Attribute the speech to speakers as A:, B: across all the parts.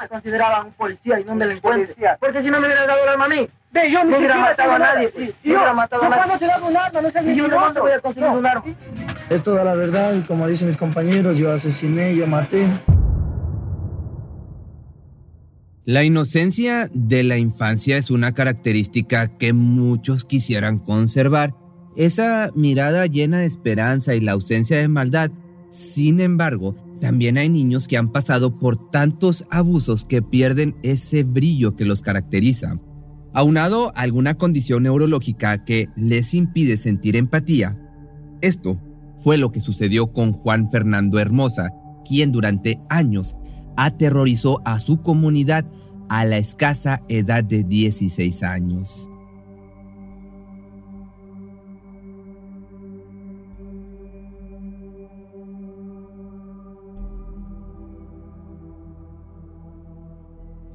A: Me consideraba un policía y no un delincuente. Porque si no me hubiera dado el arma a mí, Ve, yo no hubiera matado a nadie. Sí, yo hubiera matado a nadie. ¿Cuándo te dado un arma? No sé yo no voy a conseguir un arma.
B: Es toda la verdad y como dicen mis compañeros, yo asesiné, yo maté.
C: La inocencia de la infancia es una característica que muchos quisieran conservar. Esa mirada llena de esperanza y la ausencia de maldad. Sin embargo, también hay niños que han pasado por tantos abusos que pierden ese brillo que los caracteriza. Aunado alguna condición neurológica que les impide sentir empatía, esto fue lo que sucedió con Juan Fernando Hermosa, quien durante años aterrorizó a su comunidad a la escasa edad de 16 años.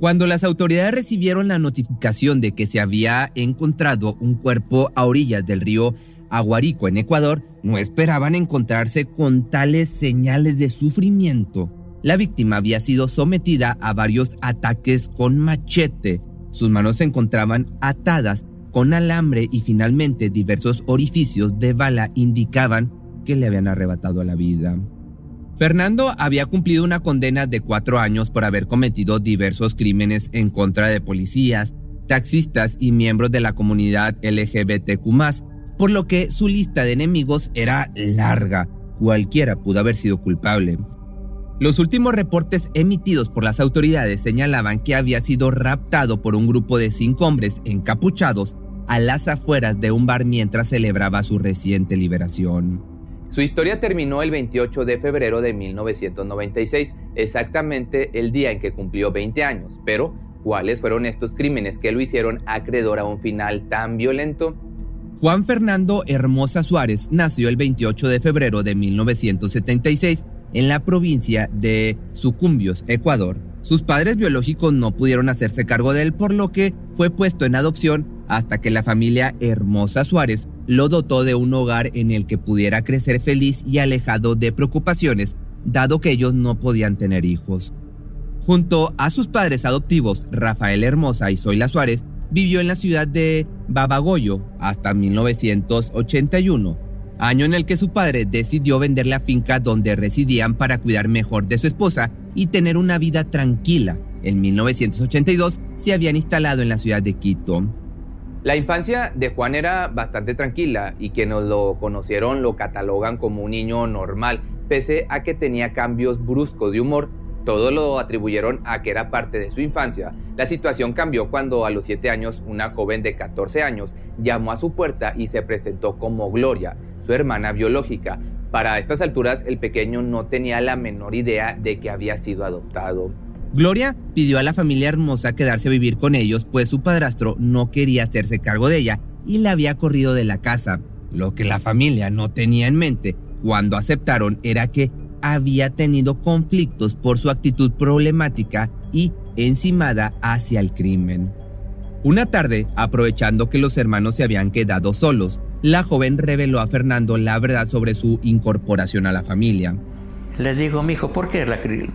C: Cuando las autoridades recibieron la notificación de que se había encontrado un cuerpo a orillas del río Aguarico en Ecuador, no esperaban encontrarse con tales señales de sufrimiento. La víctima había sido sometida a varios ataques con machete. Sus manos se encontraban atadas con alambre y finalmente diversos orificios de bala indicaban que le habían arrebatado la vida. Fernando había cumplido una condena de cuatro años por haber cometido diversos crímenes en contra de policías, taxistas y miembros de la comunidad LGBTQ, por lo que su lista de enemigos era larga. Cualquiera pudo haber sido culpable. Los últimos reportes emitidos por las autoridades señalaban que había sido raptado por un grupo de cinco hombres encapuchados a las afueras de un bar mientras celebraba su reciente liberación. Su historia terminó el 28 de febrero de 1996, exactamente el día en que cumplió 20 años. Pero, ¿cuáles fueron estos crímenes que lo hicieron acreedor a un final tan violento? Juan Fernando Hermosa Suárez nació el 28 de febrero de 1976 en la provincia de Sucumbios, Ecuador. Sus padres biológicos no pudieron hacerse cargo de él, por lo que fue puesto en adopción hasta que la familia Hermosa Suárez lo dotó de un hogar en el que pudiera crecer feliz y alejado de preocupaciones, dado que ellos no podían tener hijos. Junto a sus padres adoptivos, Rafael Hermosa y Zoila Suárez, vivió en la ciudad de Babagoyo hasta 1981 año en el que su padre decidió vender la finca donde residían para cuidar mejor de su esposa y tener una vida tranquila. En 1982 se habían instalado en la ciudad de Quito. La infancia de Juan era bastante tranquila y quienes lo conocieron lo catalogan como un niño normal, pese a que tenía cambios bruscos de humor. Todo lo atribuyeron a que era parte de su infancia. La situación cambió cuando a los 7 años una joven de 14 años llamó a su puerta y se presentó como Gloria su hermana biológica. Para estas alturas el pequeño no tenía la menor idea de que había sido adoptado. Gloria pidió a la familia hermosa quedarse a vivir con ellos, pues su padrastro no quería hacerse cargo de ella y la había corrido de la casa. Lo que la familia no tenía en mente cuando aceptaron era que había tenido conflictos por su actitud problemática y encimada hacia el crimen. Una tarde, aprovechando que los hermanos se habían quedado solos, la joven reveló a Fernando la verdad sobre su incorporación a la familia.
D: Le digo, mi hijo, ¿por qué,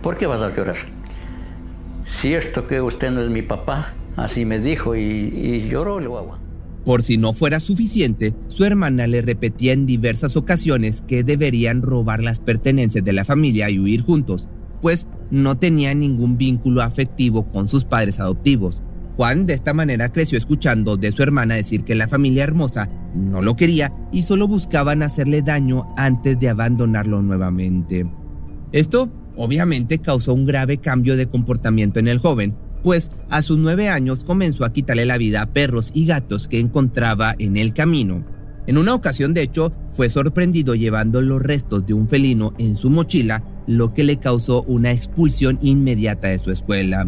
D: ¿por qué vas a llorar? Si esto que usted no es mi papá, así me dijo y, y lloró el guagua.
C: Por si no fuera suficiente, su hermana le repetía en diversas ocasiones que deberían robar las pertenencias de la familia y huir juntos, pues no tenía ningún vínculo afectivo con sus padres adoptivos. Juan de esta manera creció escuchando de su hermana decir que la familia hermosa no lo quería y solo buscaban hacerle daño antes de abandonarlo nuevamente. Esto obviamente causó un grave cambio de comportamiento en el joven, pues a sus nueve años comenzó a quitarle la vida a perros y gatos que encontraba en el camino. En una ocasión, de hecho, fue sorprendido llevando los restos de un felino en su mochila, lo que le causó una expulsión inmediata de su escuela.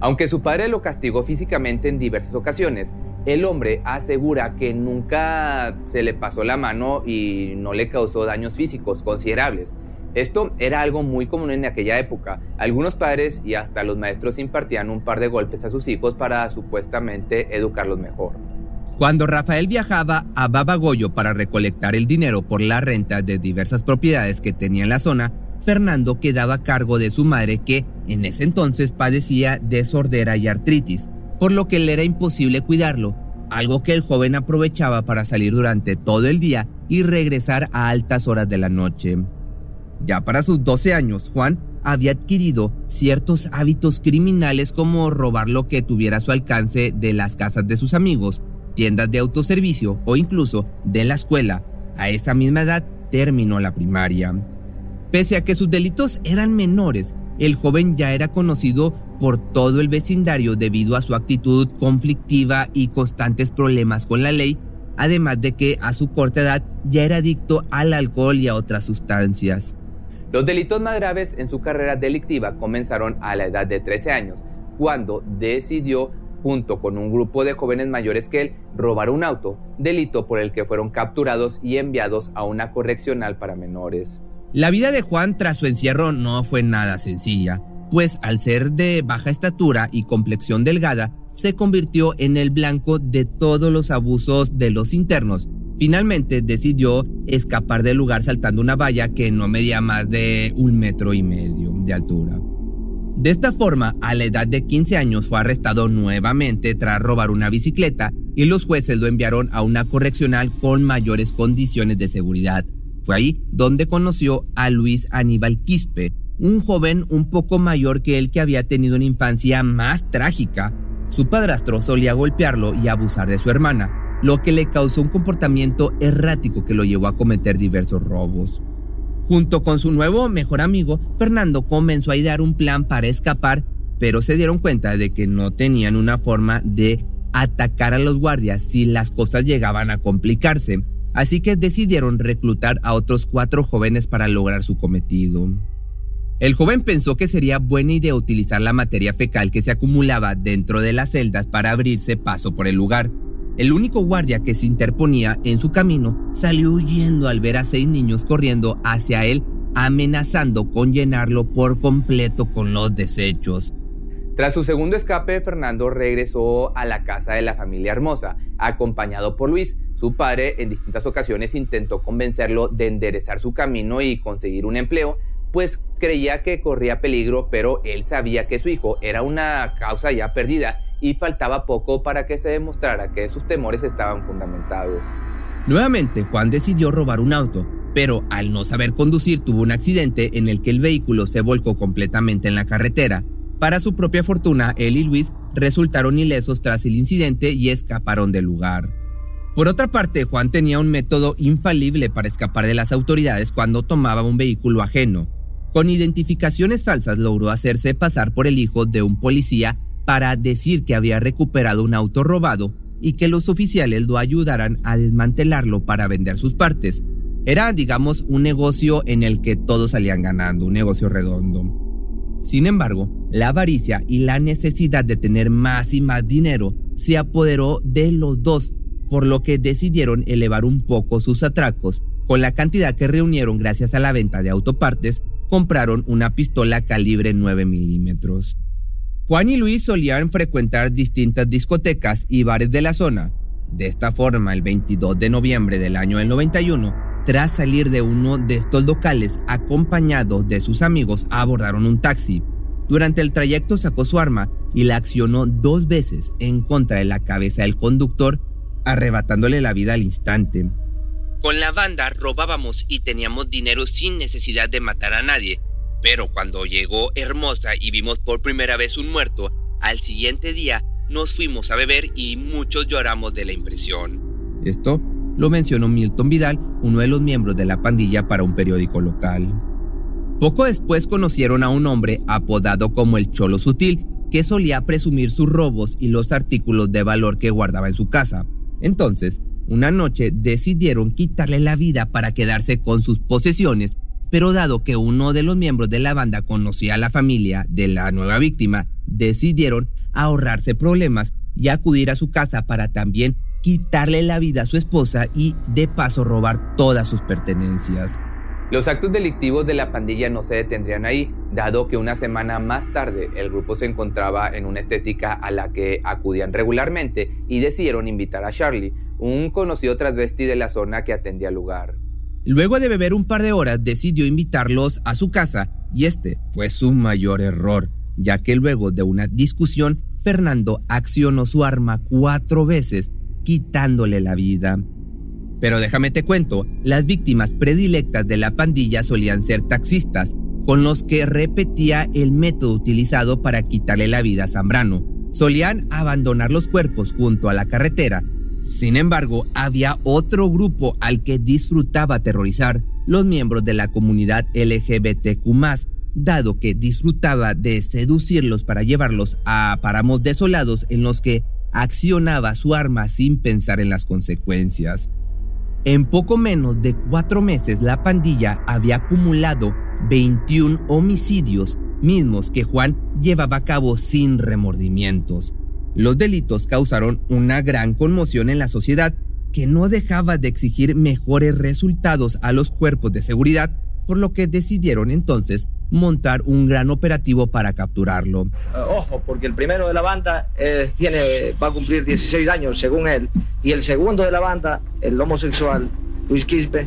C: Aunque su padre lo castigó físicamente en diversas ocasiones, el hombre asegura que nunca se le pasó la mano y no le causó daños físicos considerables. Esto era algo muy común en aquella época. Algunos padres y hasta los maestros impartían un par de golpes a sus hijos para supuestamente educarlos mejor. Cuando Rafael viajaba a Babagoyo para recolectar el dinero por la renta de diversas propiedades que tenía en la zona, Fernando quedaba a cargo de su madre que en ese entonces padecía de sordera y artritis, por lo que le era imposible cuidarlo, algo que el joven aprovechaba para salir durante todo el día y regresar a altas horas de la noche. Ya para sus 12 años, Juan había adquirido ciertos hábitos criminales como robar lo que tuviera a su alcance de las casas de sus amigos, tiendas de autoservicio o incluso de la escuela. A esa misma edad terminó la primaria. Pese a que sus delitos eran menores, el joven ya era conocido por todo el vecindario debido a su actitud conflictiva y constantes problemas con la ley, además de que a su corta edad ya era adicto al alcohol y a otras sustancias. Los delitos más graves en su carrera delictiva comenzaron a la edad de 13 años, cuando decidió, junto con un grupo de jóvenes mayores que él, robar un auto, delito por el que fueron capturados y enviados a una correccional para menores. La vida de Juan tras su encierro no fue nada sencilla, pues al ser de baja estatura y complexión delgada, se convirtió en el blanco de todos los abusos de los internos, Finalmente decidió escapar del lugar saltando una valla que no medía más de un metro y medio de altura. De esta forma, a la edad de 15 años fue arrestado nuevamente tras robar una bicicleta y los jueces lo enviaron a una correccional con mayores condiciones de seguridad. Fue ahí donde conoció a Luis Aníbal Quispe, un joven un poco mayor que él que había tenido una infancia más trágica. Su padrastro solía golpearlo y abusar de su hermana, lo que le causó un comportamiento errático que lo llevó a cometer diversos robos. Junto con su nuevo mejor amigo, Fernando comenzó a idear un plan para escapar, pero se dieron cuenta de que no tenían una forma de atacar a los guardias si las cosas llegaban a complicarse, así que decidieron reclutar a otros cuatro jóvenes para lograr su cometido. El joven pensó que sería buena idea utilizar la materia fecal que se acumulaba dentro de las celdas para abrirse paso por el lugar, el único guardia que se interponía en su camino salió huyendo al ver a seis niños corriendo hacia él, amenazando con llenarlo por completo con los desechos. Tras su segundo escape, Fernando regresó a la casa de la familia Hermosa, acompañado por Luis. Su padre en distintas ocasiones intentó convencerlo de enderezar su camino y conseguir un empleo, pues creía que corría peligro, pero él sabía que su hijo era una causa ya perdida y faltaba poco para que se demostrara que sus temores estaban fundamentados. Nuevamente, Juan decidió robar un auto, pero al no saber conducir tuvo un accidente en el que el vehículo se volcó completamente en la carretera. Para su propia fortuna, él y Luis resultaron ilesos tras el incidente y escaparon del lugar. Por otra parte, Juan tenía un método infalible para escapar de las autoridades cuando tomaba un vehículo ajeno. Con identificaciones falsas logró hacerse pasar por el hijo de un policía para decir que había recuperado un auto robado y que los oficiales lo ayudaran a desmantelarlo para vender sus partes. Era, digamos, un negocio en el que todos salían ganando, un negocio redondo. Sin embargo, la avaricia y la necesidad de tener más y más dinero se apoderó de los dos, por lo que decidieron elevar un poco sus atracos. Con la cantidad que reunieron gracias a la venta de autopartes, compraron una pistola calibre 9 milímetros. Juan y Luis solían frecuentar distintas discotecas y bares de la zona. De esta forma, el 22 de noviembre del año del 91, tras salir de uno de estos locales acompañado de sus amigos, abordaron un taxi. Durante el trayecto sacó su arma y la accionó dos veces en contra de la cabeza del conductor, arrebatándole la vida al instante. Con la banda robábamos y teníamos dinero sin necesidad de matar a nadie, pero cuando llegó Hermosa y vimos por primera vez un muerto, al siguiente día nos fuimos a beber y muchos lloramos de la impresión. Esto lo mencionó Milton Vidal, uno de los miembros de la pandilla para un periódico local. Poco después conocieron a un hombre apodado como el Cholo Sutil, que solía presumir sus robos y los artículos de valor que guardaba en su casa. Entonces, una noche decidieron quitarle la vida para quedarse con sus posesiones, pero dado que uno de los miembros de la banda conocía a la familia de la nueva víctima, decidieron ahorrarse problemas y acudir a su casa para también quitarle la vida a su esposa y de paso robar todas sus pertenencias. Los actos delictivos de la pandilla no se detendrían ahí, dado que una semana más tarde el grupo se encontraba en una estética a la que acudían regularmente y decidieron invitar a Charlie, un conocido transvesti de la zona que atendía el lugar. Luego de beber un par de horas decidió invitarlos a su casa y este fue su mayor error, ya que luego de una discusión Fernando accionó su arma cuatro veces, quitándole la vida. Pero déjame te cuento, las víctimas predilectas de la pandilla solían ser taxistas, con los que repetía el método utilizado para quitarle la vida a Zambrano. Solían abandonar los cuerpos junto a la carretera. Sin embargo, había otro grupo al que disfrutaba aterrorizar, los miembros de la comunidad LGBTQ, dado que disfrutaba de seducirlos para llevarlos a páramos desolados en los que accionaba su arma sin pensar en las consecuencias. En poco menos de cuatro meses la pandilla había acumulado 21 homicidios, mismos que Juan llevaba a cabo sin remordimientos. Los delitos causaron una gran conmoción en la sociedad que no dejaba de exigir mejores resultados a los cuerpos de seguridad, por lo que decidieron entonces montar un gran operativo para capturarlo.
A: Eh, ojo, porque el primero de la banda eh, tiene, va a cumplir 16 años, según él, y el segundo de la banda, el homosexual, Luis Quispe,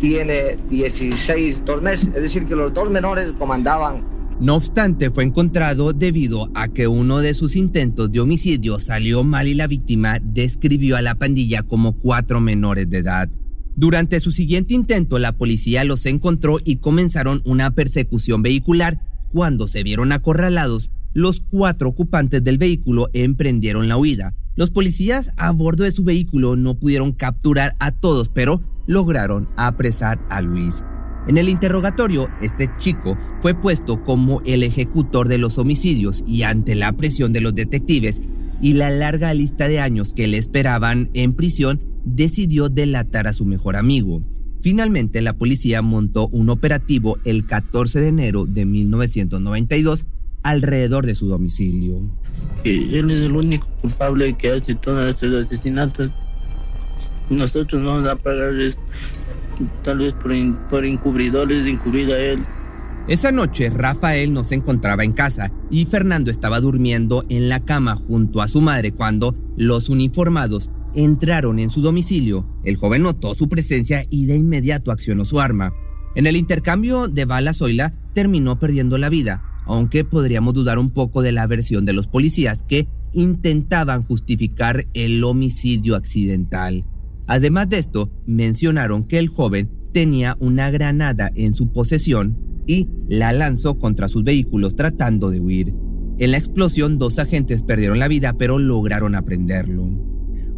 A: tiene 16, dos meses, es decir, que los dos menores comandaban.
C: No obstante, fue encontrado debido a que uno de sus intentos de homicidio salió mal y la víctima describió a la pandilla como cuatro menores de edad. Durante su siguiente intento, la policía los encontró y comenzaron una persecución vehicular. Cuando se vieron acorralados, los cuatro ocupantes del vehículo emprendieron la huida. Los policías a bordo de su vehículo no pudieron capturar a todos, pero lograron apresar a Luis. En el interrogatorio, este chico fue puesto como el ejecutor de los homicidios y ante la presión de los detectives y la larga lista de años que le esperaban en prisión, decidió delatar a su mejor amigo. Finalmente, la policía montó un operativo el 14 de enero de 1992 alrededor de su domicilio.
B: él es el único culpable que hace todos estos asesinatos. Nosotros no vamos a pagar tal vez por, encubridores encubrir a él.
C: Esa noche Rafael no se encontraba en casa y Fernando estaba durmiendo en la cama junto a su madre cuando los uniformados entraron en su domicilio. El joven notó su presencia y de inmediato accionó su arma. En el intercambio de balas, Zoila terminó perdiendo la vida, aunque podríamos dudar un poco de la versión de los policías que intentaban justificar el homicidio accidental. Además de esto, mencionaron que el joven tenía una granada en su posesión y la lanzó contra sus vehículos tratando de huir. En la explosión, dos agentes perdieron la vida, pero lograron aprenderlo.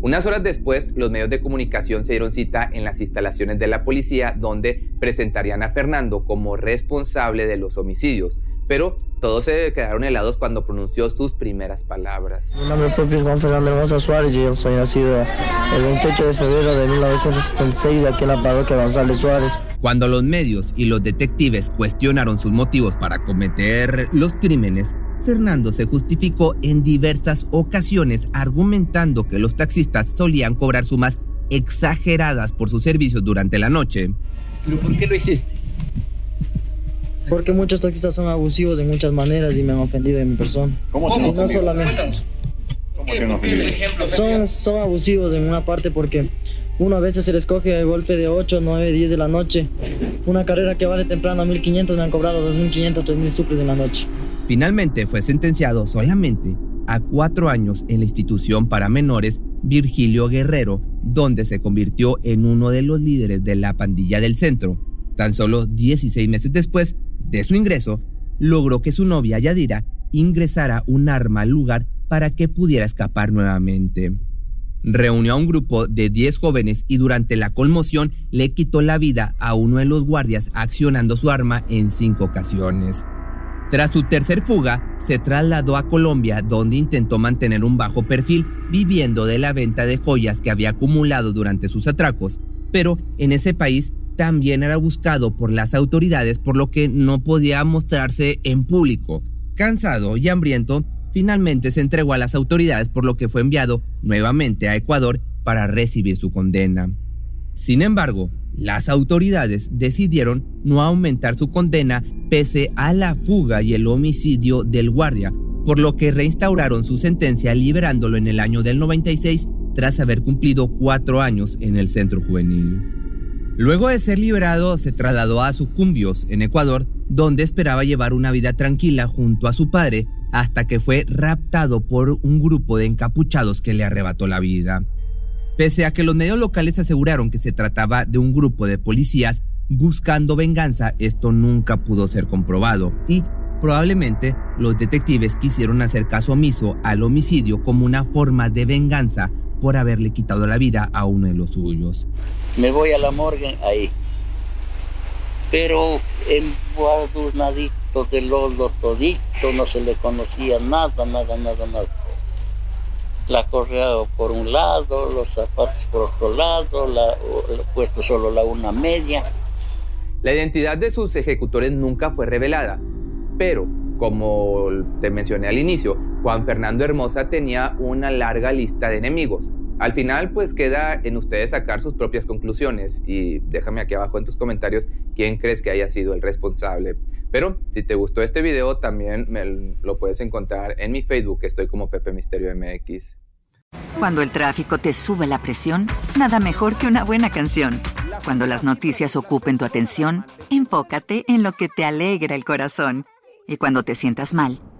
C: Unas horas después, los medios de comunicación se dieron cita en las instalaciones de la policía donde presentarían a Fernando como responsable de los homicidios, pero todos se quedaron helados cuando pronunció sus primeras palabras.
B: Mi nombre propio es Juan Fernando Hermosa Suárez y yo soy nacido el 28 de febrero de 1976 aquí en la parroquia González Suárez.
C: Cuando los medios y los detectives cuestionaron sus motivos para cometer los crímenes, Fernando se justificó en diversas ocasiones argumentando que los taxistas solían cobrar sumas exageradas por sus servicios durante la noche.
A: ¿Pero por qué lo hiciste?
B: Porque muchos taxistas son abusivos de muchas maneras y me han ofendido de mi persona.
A: ¿Cómo?
B: Y no solamente.
A: ¿Cómo que ofendido?
B: Son, son abusivos en una parte porque uno a veces se les coge de golpe de 8, 9, 10 de la noche. Una carrera que vale temprano a 1500 me han cobrado 2500, 3000 suples en la noche.
C: Finalmente fue sentenciado solamente a cuatro años en la institución para menores Virgilio Guerrero, donde se convirtió en uno de los líderes de la pandilla del centro. Tan solo 16 meses después de su ingreso, logró que su novia Yadira ingresara un arma al lugar para que pudiera escapar nuevamente. Reunió a un grupo de 10 jóvenes y durante la conmoción le quitó la vida a uno de los guardias accionando su arma en cinco ocasiones. Tras su tercer fuga, se trasladó a Colombia donde intentó mantener un bajo perfil, viviendo de la venta de joyas que había acumulado durante sus atracos, pero en ese país también era buscado por las autoridades por lo que no podía mostrarse en público. Cansado y hambriento, finalmente se entregó a las autoridades por lo que fue enviado nuevamente a Ecuador para recibir su condena. Sin embargo, las autoridades decidieron no aumentar su condena pese a la fuga y el homicidio del guardia, por lo que reinstauraron su sentencia liberándolo en el año del 96 tras haber cumplido cuatro años en el centro juvenil. Luego de ser liberado, se trasladó a Sucumbios, en Ecuador, donde esperaba llevar una vida tranquila junto a su padre, hasta que fue raptado por un grupo de encapuchados que le arrebató la vida. Pese a que los medios locales aseguraron que se trataba de un grupo de policías buscando venganza, esto nunca pudo ser comprobado y probablemente los detectives quisieron hacer caso omiso al homicidio como una forma de venganza por haberle quitado la vida a uno de los suyos.
B: Me voy a la morgue ahí. Pero nadito de lodo todito, no se le conocía nada, nada, nada, nada. La correa por un lado, los zapatos por otro lado, la, puesto solo la una media.
C: La identidad de sus ejecutores nunca fue revelada, pero como te mencioné al inicio, Juan Fernando Hermosa tenía una larga lista de enemigos. Al final, pues queda en ustedes sacar sus propias conclusiones y déjame aquí abajo en tus comentarios quién crees que haya sido el responsable. Pero si te gustó este video, también me lo puedes encontrar en mi Facebook, estoy como Pepe Misterio MX.
E: Cuando el tráfico te sube la presión, nada mejor que una buena canción. Cuando las noticias ocupen tu atención, enfócate en lo que te alegra el corazón. Y cuando te sientas mal,